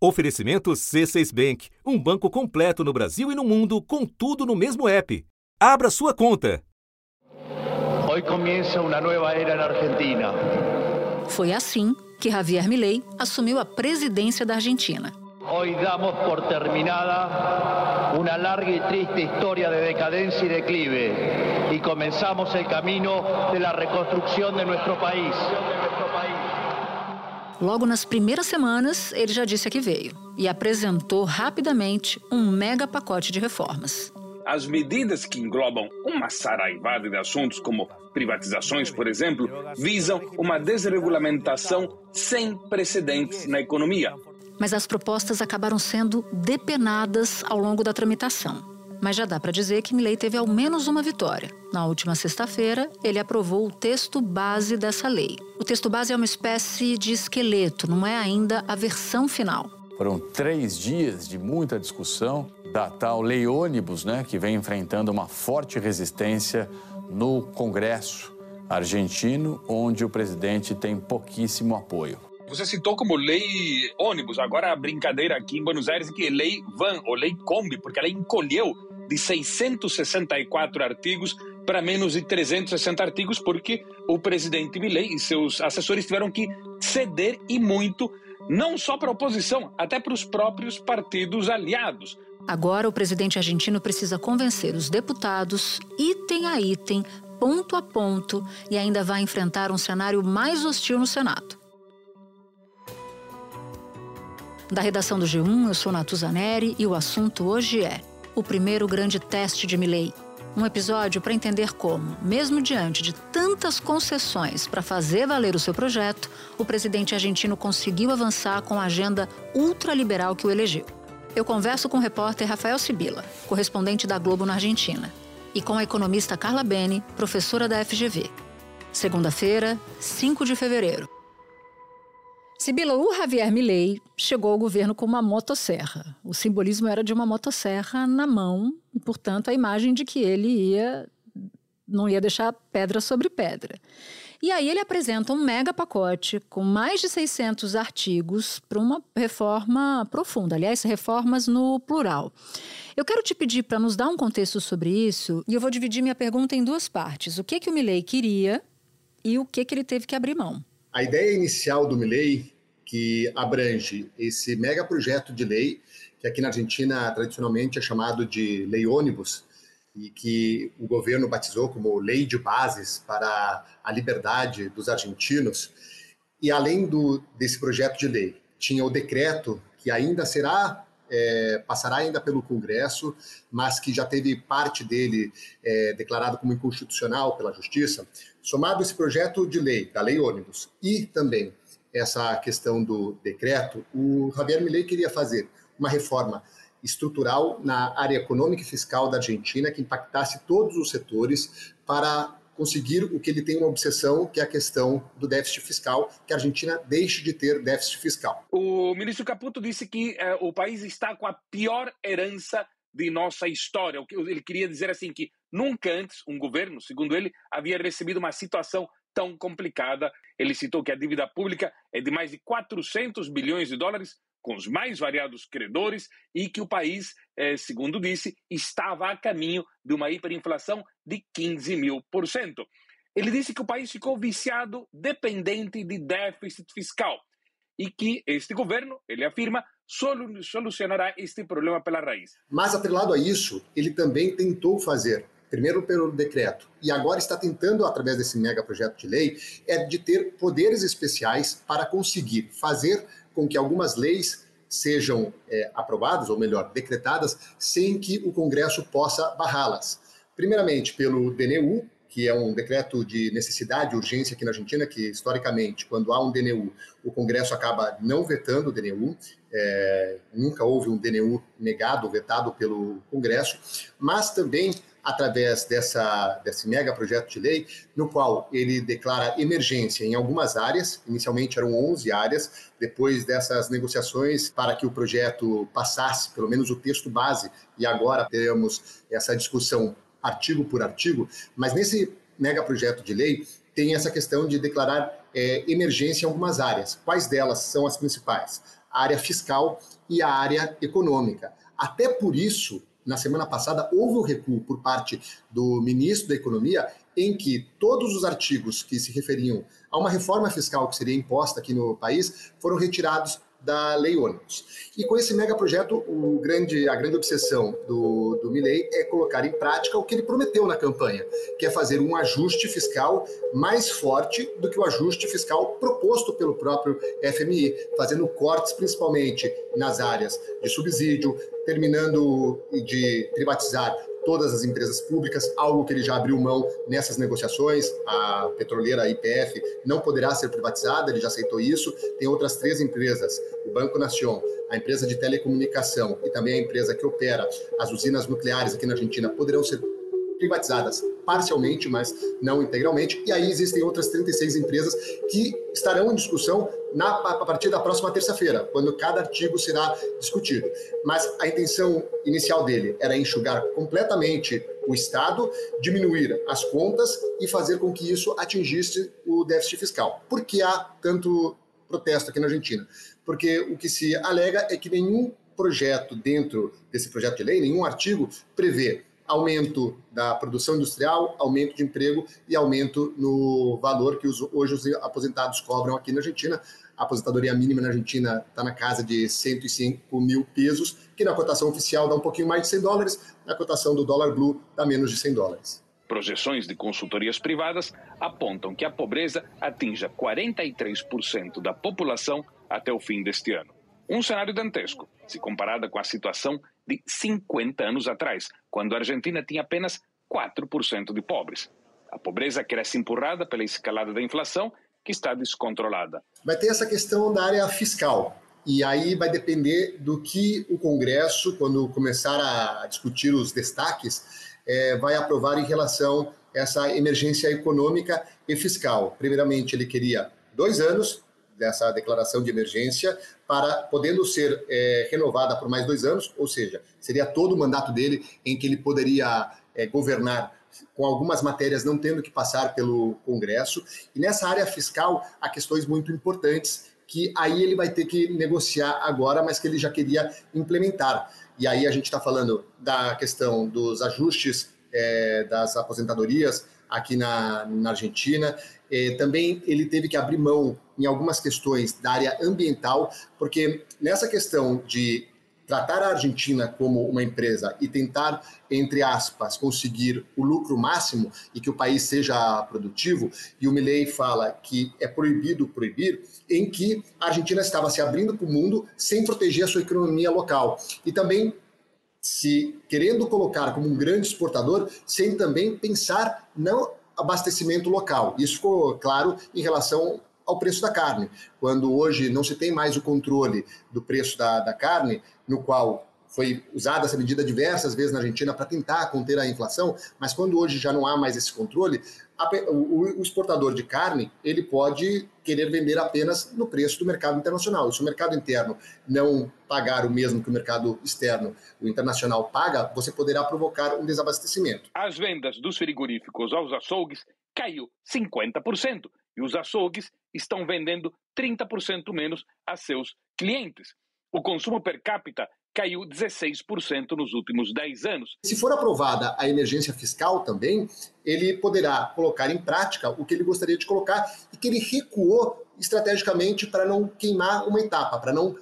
Oferecimento C6 Bank, um banco completo no Brasil e no mundo, com tudo no mesmo app. Abra sua conta. Hoy comienza una nueva era en Argentina. Foi assim que Javier Milei assumiu a presidência da Argentina. Hoy damos por terminada una larga y triste historia de decadencia y declive y comenzamos el camino de la reconstrucción de nuestro país. Logo nas primeiras semanas, ele já disse a que veio e apresentou rapidamente um mega pacote de reformas. As medidas que englobam uma saraivada de assuntos, como privatizações, por exemplo, visam uma desregulamentação sem precedentes na economia. Mas as propostas acabaram sendo depenadas ao longo da tramitação. Mas já dá para dizer que Milley teve ao menos uma vitória. Na última sexta-feira, ele aprovou o texto base dessa lei. O texto base é uma espécie de esqueleto, não é ainda a versão final. Foram três dias de muita discussão da tal lei ônibus, né, que vem enfrentando uma forte resistência no Congresso argentino, onde o presidente tem pouquíssimo apoio. Você citou como lei ônibus, agora a brincadeira aqui em Buenos Aires é que é lei van ou lei Kombi, porque ela encolheu de 664 artigos para menos de 360 artigos, porque o presidente Milei e seus assessores tiveram que ceder e muito, não só para a oposição, até para os próprios partidos aliados. Agora, o presidente argentino precisa convencer os deputados, item a item, ponto a ponto, e ainda vai enfrentar um cenário mais hostil no Senado. Da redação do G1, eu sou Natuzaneri e o assunto hoje é o primeiro grande teste de Milley. Um episódio para entender como, mesmo diante de tantas concessões para fazer valer o seu projeto, o presidente argentino conseguiu avançar com a agenda ultraliberal que o elegeu. Eu converso com o repórter Rafael Sibila, correspondente da Globo na Argentina, e com a economista Carla Beni, professora da FGV. Segunda-feira, 5 de fevereiro. Sibila, o Javier Milei chegou ao governo com uma motosserra. O simbolismo era de uma motosserra na mão e, portanto, a imagem de que ele ia não ia deixar pedra sobre pedra. E aí ele apresenta um mega pacote com mais de 600 artigos para uma reforma profunda, aliás, reformas no plural. Eu quero te pedir para nos dar um contexto sobre isso e eu vou dividir minha pergunta em duas partes. O que que o Milei queria e o que que ele teve que abrir mão? A ideia inicial do Milley, que abrange esse mega projeto de lei, que aqui na Argentina tradicionalmente é chamado de lei ônibus, e que o governo batizou como lei de bases para a liberdade dos argentinos. E além do, desse projeto de lei, tinha o decreto que ainda será é, passará ainda pelo Congresso, mas que já teve parte dele é, declarado como inconstitucional pela Justiça, somado esse projeto de lei, da lei ônibus, e também essa questão do decreto, o Javier Milei queria fazer uma reforma estrutural na área econômica e fiscal da Argentina que impactasse todos os setores para conseguir o que ele tem uma obsessão, que é a questão do déficit fiscal, que a Argentina deixe de ter déficit fiscal. O ministro Caputo disse que eh, o país está com a pior herança de nossa história. Ele queria dizer assim que nunca antes um governo, segundo ele, havia recebido uma situação tão complicada. Ele citou que a dívida pública é de mais de 400 bilhões de dólares, com os mais variados credores e que o país, eh, segundo disse, estava a caminho de uma hiperinflação de 15 mil por cento. Ele disse que o país ficou viciado, dependente de déficit fiscal e que este governo, ele afirma, solucionará este problema pela raiz. Mas, atrelado a isso, ele também tentou fazer primeiro pelo decreto, e agora está tentando, através desse mega projeto de lei, é de ter poderes especiais para conseguir fazer com que algumas leis sejam é, aprovadas, ou melhor, decretadas, sem que o Congresso possa barrá-las. Primeiramente, pelo DNU, que é um decreto de necessidade e urgência aqui na Argentina, que historicamente, quando há um DNU, o Congresso acaba não vetando o DNU, é, nunca houve um DNU negado, ou vetado pelo Congresso, mas também através dessa, desse mega projeto de lei, no qual ele declara emergência em algumas áreas, inicialmente eram 11 áreas, depois dessas negociações para que o projeto passasse, pelo menos o texto base, e agora teremos essa discussão artigo por artigo, mas nesse mega projeto de lei tem essa questão de declarar é, emergência em algumas áreas. Quais delas são as principais? a área fiscal e a área econômica. Até por isso, na semana passada, houve um recuo por parte do ministro da Economia em que todos os artigos que se referiam a uma reforma fiscal que seria imposta aqui no país foram retirados da Lei Ônibus. E com esse megaprojeto, o grande, a grande obsessão do, do Milley é colocar em prática o que ele prometeu na campanha, que é fazer um ajuste fiscal mais forte do que o ajuste fiscal proposto pelo próprio FMI, fazendo cortes principalmente nas áreas de subsídio, terminando de privatizar todas as empresas públicas, algo que ele já abriu mão nessas negociações. A petroleira IPF não poderá ser privatizada, ele já aceitou isso. Tem outras três empresas, o Banco Nación, a empresa de telecomunicação e também a empresa que opera as usinas nucleares aqui na Argentina, poderão ser privatizadas parcialmente, mas não integralmente. E aí existem outras 36 empresas que estarão em discussão na, a partir da próxima terça-feira, quando cada artigo será discutido. Mas a intenção inicial dele era enxugar completamente o Estado, diminuir as contas e fazer com que isso atingisse o déficit fiscal. Por que há tanto protesto aqui na Argentina? Porque o que se alega é que nenhum projeto dentro desse projeto de lei, nenhum artigo prevê aumento da produção industrial, aumento de emprego e aumento no valor que os, hoje os aposentados cobram aqui na Argentina. A aposentadoria mínima na Argentina está na casa de 105 mil pesos, que na cotação oficial dá um pouquinho mais de 100 dólares, na cotação do dólar blue dá menos de 100 dólares. Projeções de consultorias privadas apontam que a pobreza atinja 43% da população até o fim deste ano. Um cenário dantesco, se comparada com a situação de 50 anos atrás, quando a Argentina tinha apenas 4% de pobres. A pobreza cresce empurrada pela escalada da inflação, que está descontrolada. Vai ter essa questão da área fiscal. E aí vai depender do que o Congresso, quando começar a discutir os destaques, é, vai aprovar em relação a essa emergência econômica e fiscal. Primeiramente, ele queria dois anos dessa declaração de emergência, para podendo ser é, renovada por mais dois anos, ou seja, seria todo o mandato dele em que ele poderia é, governar com algumas matérias não tendo que passar pelo Congresso. E nessa área fiscal, há questões muito importantes que aí ele vai ter que negociar agora, mas que ele já queria implementar. E aí a gente está falando da questão dos ajustes é, das aposentadorias aqui na, na Argentina, é, também ele teve que abrir mão em algumas questões da área ambiental, porque nessa questão de tratar a Argentina como uma empresa e tentar, entre aspas, conseguir o lucro máximo e que o país seja produtivo, e o Milley fala que é proibido proibir, em que a Argentina estava se abrindo para o mundo sem proteger a sua economia local. E também se querendo colocar como um grande exportador, sem também pensar não abastecimento local. Isso ficou claro em relação ao preço da carne. Quando hoje não se tem mais o controle do preço da, da carne, no qual foi usada essa medida diversas vezes na Argentina para tentar conter a inflação, mas quando hoje já não há mais esse controle, a, o, o, exportador de carne ele pode querer vender apenas no preço do mercado internacional. Se o mercado interno não pagar o mesmo que o mercado externo, o internacional paga, você poderá provocar um desabastecimento. As vendas dos frigoríficos aos açougues caiu 50% e os açougues estão vendendo 30% menos a seus clientes. O consumo per capita caiu 16% nos últimos 10 anos. Se for aprovada a emergência fiscal também, ele poderá colocar em prática o que ele gostaria de colocar e que ele recuou estrategicamente para não queimar uma etapa, para não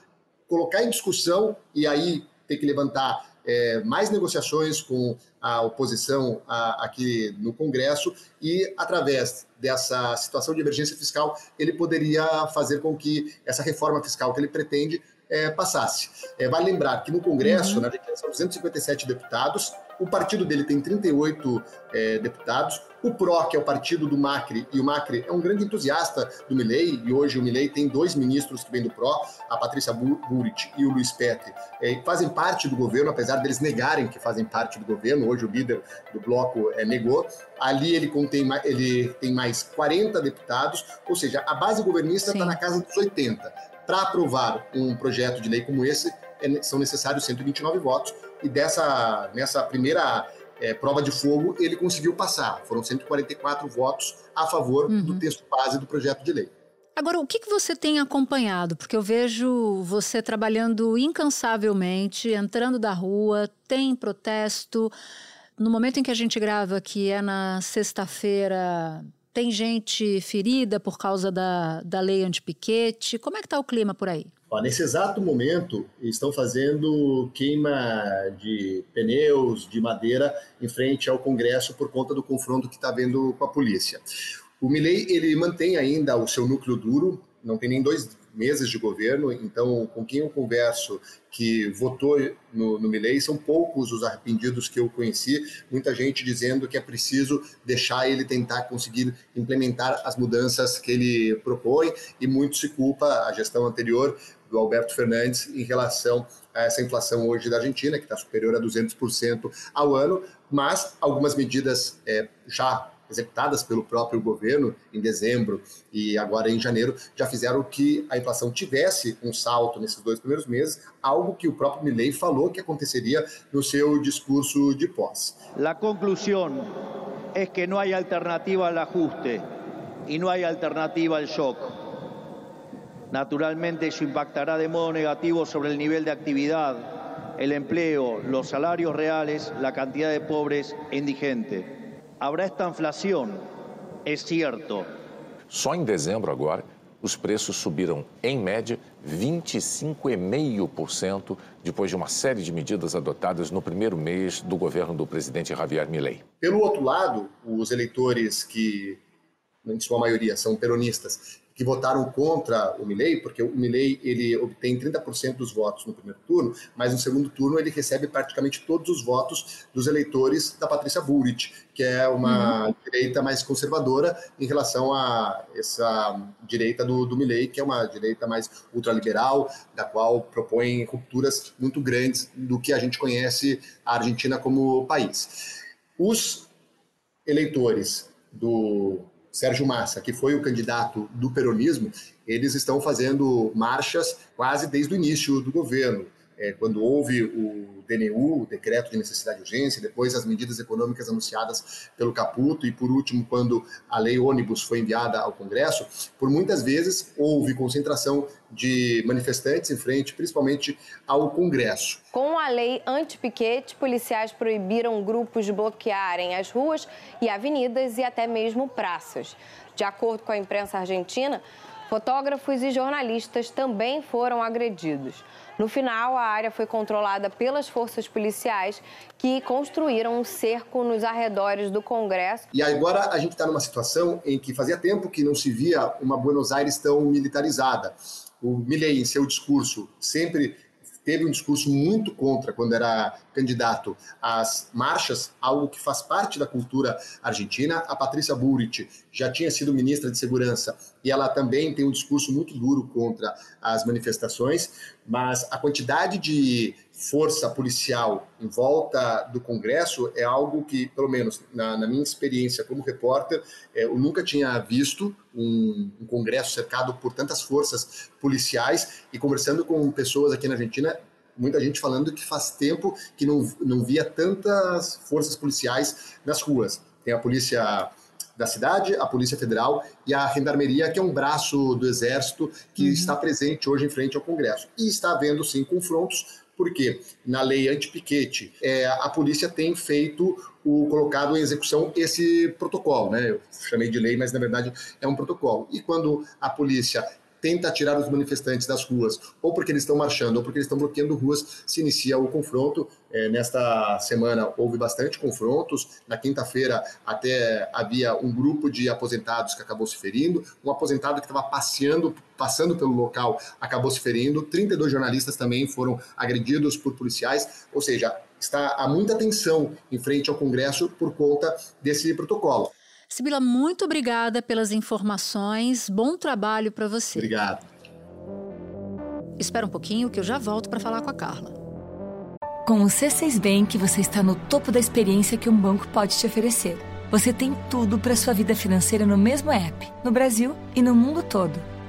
colocar em discussão e aí ter que levantar é, mais negociações com a oposição a, aqui no Congresso e, através dessa situação de emergência fiscal, ele poderia fazer com que essa reforma fiscal que ele pretende é, passasse. É, vale lembrar que no Congresso, uhum. na são 257 deputados, o partido dele tem 38 é, deputados, o PRO, que é o partido do Macri, e o Macri é um grande entusiasta do Milei, e hoje o Milei tem dois ministros que vêm do PRO, a Patrícia Burit e o Luiz Petri, é, fazem parte do governo, apesar deles negarem que fazem parte do governo, hoje o líder do bloco é, negou. Ali ele, contém, ele tem mais 40 deputados, ou seja, a base governista está na casa dos 80 para aprovar um projeto de lei como esse, é, são necessários 129 votos, e dessa, nessa primeira é, prova de fogo, ele conseguiu passar. Foram 144 votos a favor uhum. do texto base do projeto de lei. Agora, o que, que você tem acompanhado? Porque eu vejo você trabalhando incansavelmente, entrando da rua, tem protesto. No momento em que a gente grava, que é na sexta-feira, tem gente ferida por causa da, da lei anti-piquete. Como é que está o clima por aí? Ó, nesse exato momento, estão fazendo queima de pneus, de madeira, em frente ao Congresso por conta do confronto que está havendo com a polícia. O Milley, ele mantém ainda o seu núcleo duro, não tem nem dois meses de governo, então com quem eu converso que votou no, no Milley, são poucos os arrependidos que eu conheci, muita gente dizendo que é preciso deixar ele tentar conseguir implementar as mudanças que ele propõe, e muito se culpa a gestão anterior do Alberto Fernandes em relação a essa inflação hoje da Argentina, que está superior a 200% ao ano, mas algumas medidas é, já executadas pelo próprio governo em dezembro e agora em janeiro já fizeram que a inflação tivesse um salto nesses dois primeiros meses, algo que o próprio Milley falou que aconteceria no seu discurso de posse. A conclusão é que não há alternativa ao ajuste e não há alternativa ao choque. Naturalmente, eso impactará de modo negativo sobre el nivel de actividad, el empleo, los salarios reales, la cantidad de pobres e indigentes. Habrá esta inflação, é certo. Só em dezembro agora, os preços subiram, em média, 25,5% depois de uma série de medidas adotadas no primeiro mês do governo do presidente Javier Milei. Pelo outro lado, os eleitores que, em sua maioria, são peronistas que votaram contra o Milley, porque o Milley ele obtém 30% dos votos no primeiro turno, mas no segundo turno ele recebe praticamente todos os votos dos eleitores da Patrícia Bullrich, que é uma uhum. direita mais conservadora em relação a essa direita do, do Milley, que é uma direita mais ultraliberal, da qual propõe rupturas muito grandes do que a gente conhece a Argentina como país. Os eleitores do Sérgio Massa, que foi o candidato do peronismo, eles estão fazendo marchas quase desde o início do governo. É, quando houve o DNU, o Decreto de Necessidade e Urgência, depois as medidas econômicas anunciadas pelo Caputo e, por último, quando a lei ônibus foi enviada ao Congresso, por muitas vezes houve concentração de manifestantes em frente, principalmente ao Congresso. Com a lei anti-piquete, policiais proibiram grupos de bloquearem as ruas e avenidas e até mesmo praças. De acordo com a imprensa argentina, fotógrafos e jornalistas também foram agredidos. No final, a área foi controlada pelas forças policiais que construíram um cerco nos arredores do Congresso. E agora a gente está numa situação em que fazia tempo que não se via uma Buenos Aires tão militarizada. O Milley, em seu discurso, sempre teve um discurso muito contra quando era candidato às marchas, algo que faz parte da cultura argentina. A Patrícia Bullrich já tinha sido ministra de Segurança e ela também tem um discurso muito duro contra as manifestações, mas a quantidade de força policial em volta do Congresso é algo que, pelo menos na, na minha experiência como repórter, é, eu nunca tinha visto um, um, Congresso cercado por tantas forças policiais e conversando com pessoas aqui na Argentina, muita gente falando que faz tempo que não, não via tantas forças policiais nas ruas. Tem a polícia da cidade, a Polícia Federal e a Gendarmeria, que é um braço do Exército que uhum. está presente hoje em frente ao Congresso. E está havendo, sim, confrontos porque na lei anti-piquete, é, a polícia tem feito o colocado em execução esse protocolo, né? Eu chamei de lei, mas na verdade é um protocolo. E quando a polícia tenta tirar os manifestantes das ruas, ou porque eles estão marchando, ou porque eles estão bloqueando ruas, se inicia o confronto. É, nesta semana houve bastante confrontos. Na quinta-feira até havia um grupo de aposentados que acabou se ferindo, um aposentado que estava passeando, passando pelo local acabou se ferindo. 32 jornalistas também foram agredidos por policiais, ou seja, está há muita tensão em frente ao Congresso por conta desse protocolo. Sibila, muito obrigada pelas informações. Bom trabalho para você. Obrigado. Espera um pouquinho que eu já volto para falar com a Carla. Com o C6 Bank, você está no topo da experiência que um banco pode te oferecer. Você tem tudo para sua vida financeira no mesmo app, no Brasil e no mundo todo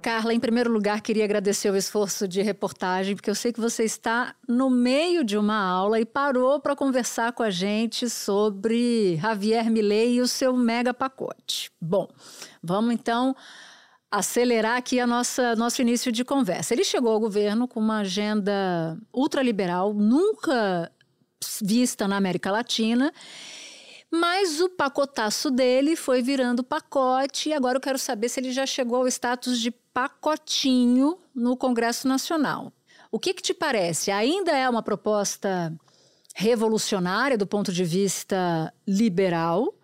Carla, em primeiro lugar, queria agradecer o esforço de reportagem, porque eu sei que você está no meio de uma aula e parou para conversar com a gente sobre Javier Milei e o seu mega pacote. Bom, vamos então acelerar aqui a nossa nosso início de conversa. Ele chegou ao governo com uma agenda ultraliberal, nunca vista na América Latina. Mas o pacotaço dele foi virando pacote e agora eu quero saber se ele já chegou ao status de pacotinho no Congresso Nacional. O que, que te parece? Ainda é uma proposta revolucionária do ponto de vista liberal?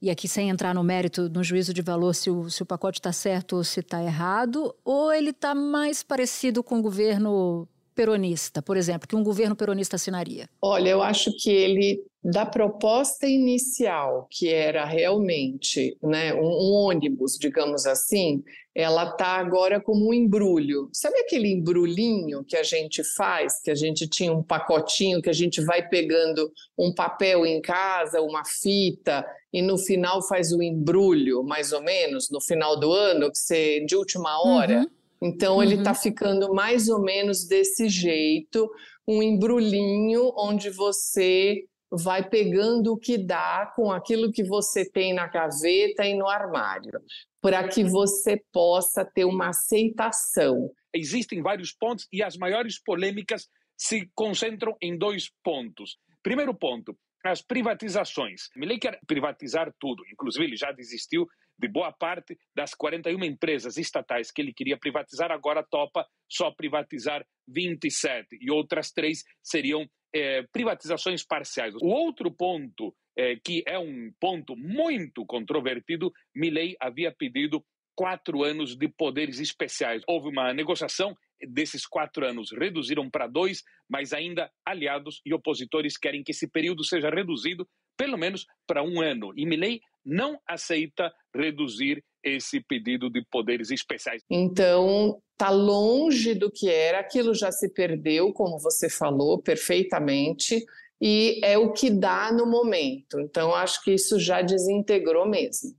e aqui sem entrar no mérito, no juízo de valor, se o, se o pacote está certo ou se está errado, ou ele está mais parecido com o governo peronista, por exemplo, que um governo peronista assinaria? Olha, eu acho que ele da proposta inicial, que era realmente né, um, um ônibus, digamos assim, ela está agora como um embrulho. Sabe aquele embrulhinho que a gente faz, que a gente tinha um pacotinho, que a gente vai pegando um papel em casa, uma fita, e no final faz o embrulho, mais ou menos, no final do ano, que você de última hora. Uhum. Então, ele está uhum. ficando mais ou menos desse jeito, um embrulhinho onde você vai pegando o que dá com aquilo que você tem na gaveta e no armário, para que você possa ter uma aceitação. Existem vários pontos e as maiores polêmicas se concentram em dois pontos. Primeiro ponto, as privatizações. Milley quer privatizar tudo, inclusive ele já desistiu de boa parte das 41 empresas estatais que ele queria privatizar, agora topa só privatizar 27 e outras três seriam é, privatizações parciais. O outro ponto, é, que é um ponto muito controvertido, Milley havia pedido quatro anos de poderes especiais. Houve uma negociação desses quatro anos, reduziram para dois, mas ainda aliados e opositores querem que esse período seja reduzido pelo menos para um ano. E Milley não aceita reduzir esse pedido de poderes especiais. Então, está longe do que era, aquilo já se perdeu, como você falou perfeitamente, e é o que dá no momento. Então, acho que isso já desintegrou mesmo.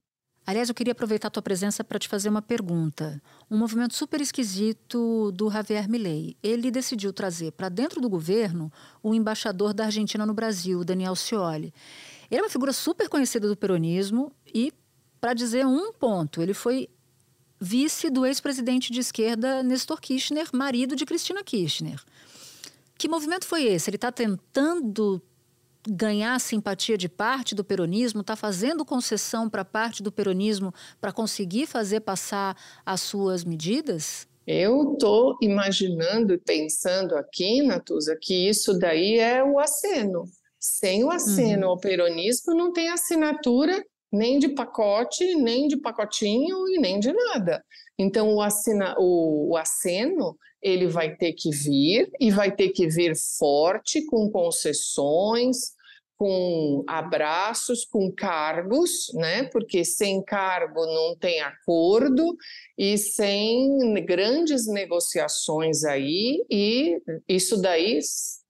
Aliás, eu queria aproveitar a tua presença para te fazer uma pergunta. Um movimento super esquisito do Javier Milei. Ele decidiu trazer para dentro do governo o embaixador da Argentina no Brasil, Daniel Scioli. Ele é uma figura super conhecida do peronismo e, para dizer um ponto, ele foi vice do ex-presidente de esquerda Nestor Kirchner, marido de Cristina Kirchner. Que movimento foi esse? Ele está tentando ganhar simpatia de parte do peronismo, está fazendo concessão para parte do peronismo para conseguir fazer passar as suas medidas? Eu estou imaginando e pensando aqui, Natuza, que isso daí é o aceno. Sem o aceno uhum. ao peronismo, não tem assinatura nem de pacote, nem de pacotinho e nem de nada. Então, o, assina, o, o aceno ele vai ter que vir e vai ter que vir forte, com concessões, com abraços, com cargos, né? Porque sem cargo não tem acordo e sem grandes negociações aí e isso daí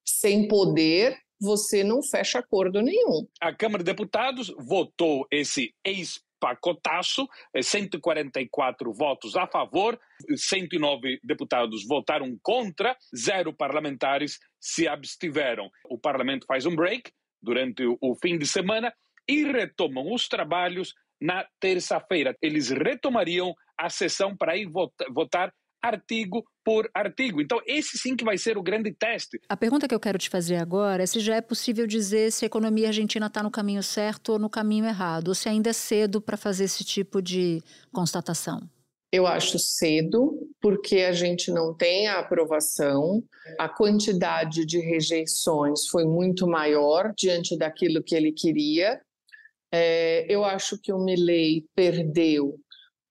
sem poder você não fecha acordo nenhum. A Câmara de Deputados votou esse ex pacotaço, 144 votos a favor, 109 deputados votaram contra, zero parlamentares se abstiveram. O parlamento faz um break, durante o fim de semana e retomam os trabalhos na terça-feira. Eles retomariam a sessão para ir votar artigo por artigo. Então, esse sim que vai ser o grande teste. A pergunta que eu quero te fazer agora é se já é possível dizer se a economia argentina está no caminho certo ou no caminho errado, ou se ainda é cedo para fazer esse tipo de constatação. Eu acho cedo, porque a gente não tem a aprovação, a quantidade de rejeições foi muito maior diante daquilo que ele queria. É, eu acho que o Milley perdeu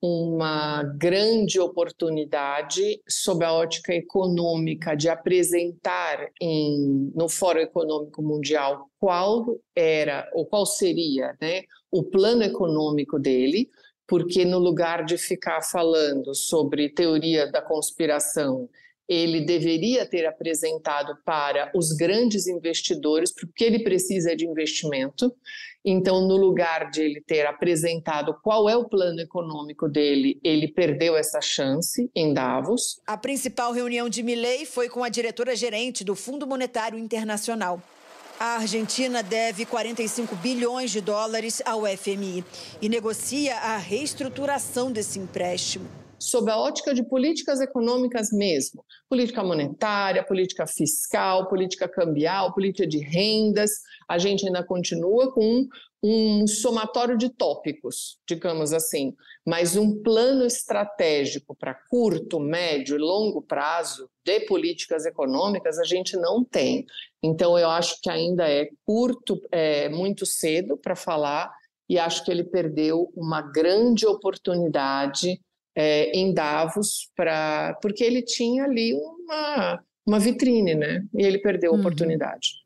uma grande oportunidade sob a ótica econômica de apresentar em, no Fórum Econômico Mundial qual era ou qual seria né, o plano econômico dele, porque no lugar de ficar falando sobre teoria da conspiração ele deveria ter apresentado para os grandes investidores, porque ele precisa de investimento. Então, no lugar de ele ter apresentado qual é o plano econômico dele, ele perdeu essa chance em Davos. A principal reunião de Milley foi com a diretora-gerente do Fundo Monetário Internacional. A Argentina deve 45 bilhões de dólares ao FMI e negocia a reestruturação desse empréstimo sob a ótica de políticas econômicas mesmo, política monetária, política fiscal, política cambial, política de rendas, a gente ainda continua com um somatório de tópicos, digamos assim, mas um plano estratégico para curto, médio e longo prazo de políticas econômicas a gente não tem. Então eu acho que ainda é curto, é muito cedo para falar e acho que ele perdeu uma grande oportunidade é, em Davos, pra, porque ele tinha ali uma, uma vitrine, né? E ele perdeu a uhum. oportunidade.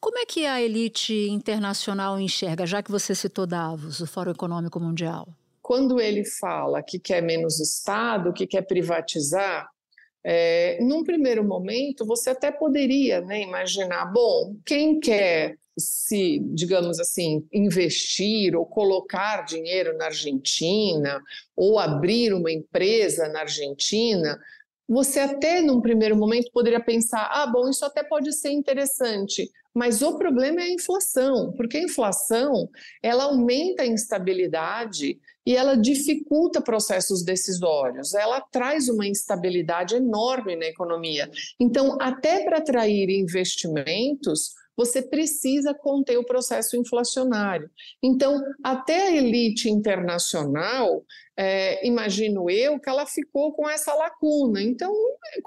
Como é que a elite internacional enxerga, já que você citou Davos, o Fórum Econômico Mundial? Quando ele fala que quer menos Estado, que quer privatizar, é, num primeiro momento você até poderia né, imaginar, bom, quem quer se, digamos assim, investir ou colocar dinheiro na Argentina ou abrir uma empresa na Argentina, você até num primeiro momento poderia pensar: ah, bom, isso até pode ser interessante, mas o problema é a inflação, porque a inflação ela aumenta a instabilidade e ela dificulta processos decisórios, ela traz uma instabilidade enorme na economia. Então, até para atrair investimentos, você precisa conter o processo inflacionário. Então, até a elite internacional, é, imagino eu, que ela ficou com essa lacuna. Então,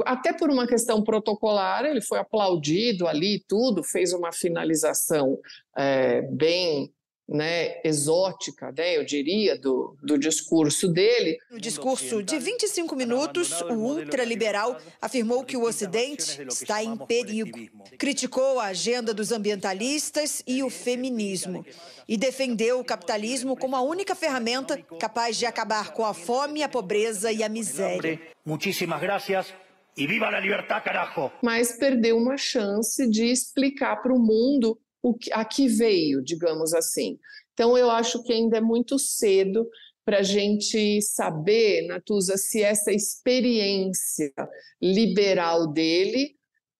até por uma questão protocolar, ele foi aplaudido ali, tudo, fez uma finalização é, bem né, exótica, né, eu diria, do, do discurso dele. No discurso de 25 minutos, o ultraliberal afirmou que o Ocidente está em perigo. Criticou a agenda dos ambientalistas e o feminismo. E defendeu o capitalismo como a única ferramenta capaz de acabar com a fome, a pobreza e a miséria. Muitíssimas gracias. E viva a liberdade, carajo! Mas perdeu uma chance de explicar para o mundo o que, a que veio, digamos assim. Então, eu acho que ainda é muito cedo para a gente saber, Natuza, se essa experiência liberal dele,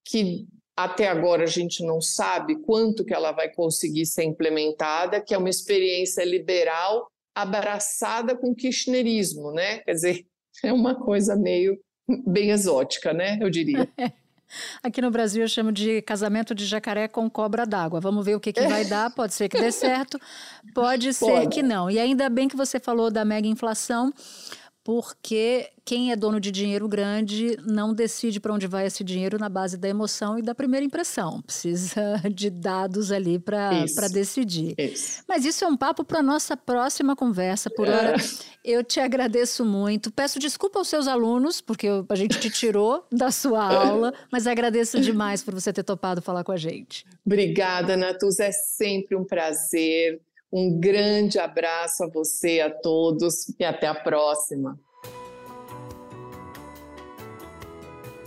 que até agora a gente não sabe quanto que ela vai conseguir ser implementada, que é uma experiência liberal abraçada com kirchnerismo, né? Quer dizer, é uma coisa meio bem exótica, né? Eu diria. Aqui no Brasil eu chamo de casamento de jacaré com cobra d'água. Vamos ver o que, que vai dar. Pode ser que dê certo, pode ser pode. que não. E ainda bem que você falou da mega inflação, porque quem é dono de dinheiro grande não decide para onde vai esse dinheiro na base da emoção e da primeira impressão. Precisa de dados ali para decidir. Isso. Mas isso é um papo para nossa próxima conversa. Por hora, é. eu te agradeço muito. Peço desculpa aos seus alunos, porque a gente te tirou da sua aula, mas agradeço demais por você ter topado falar com a gente. Obrigada, Natuz. É sempre um prazer um grande abraço a você, a todos e até a próxima.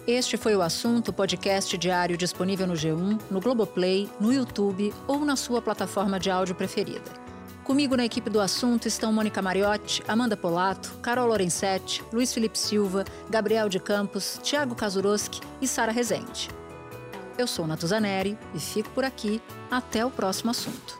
Este foi o assunto podcast diário disponível no G1, no Globoplay, no YouTube ou na sua plataforma de áudio preferida. Comigo na equipe do assunto estão Mônica Mariotti, Amanda Polato, Carol Lorenzetti, Luiz Felipe Silva, Gabriel de Campos, Tiago Kazuroski e Sara Rezende. Eu sou Natuzaneri e fico por aqui. Até o próximo assunto.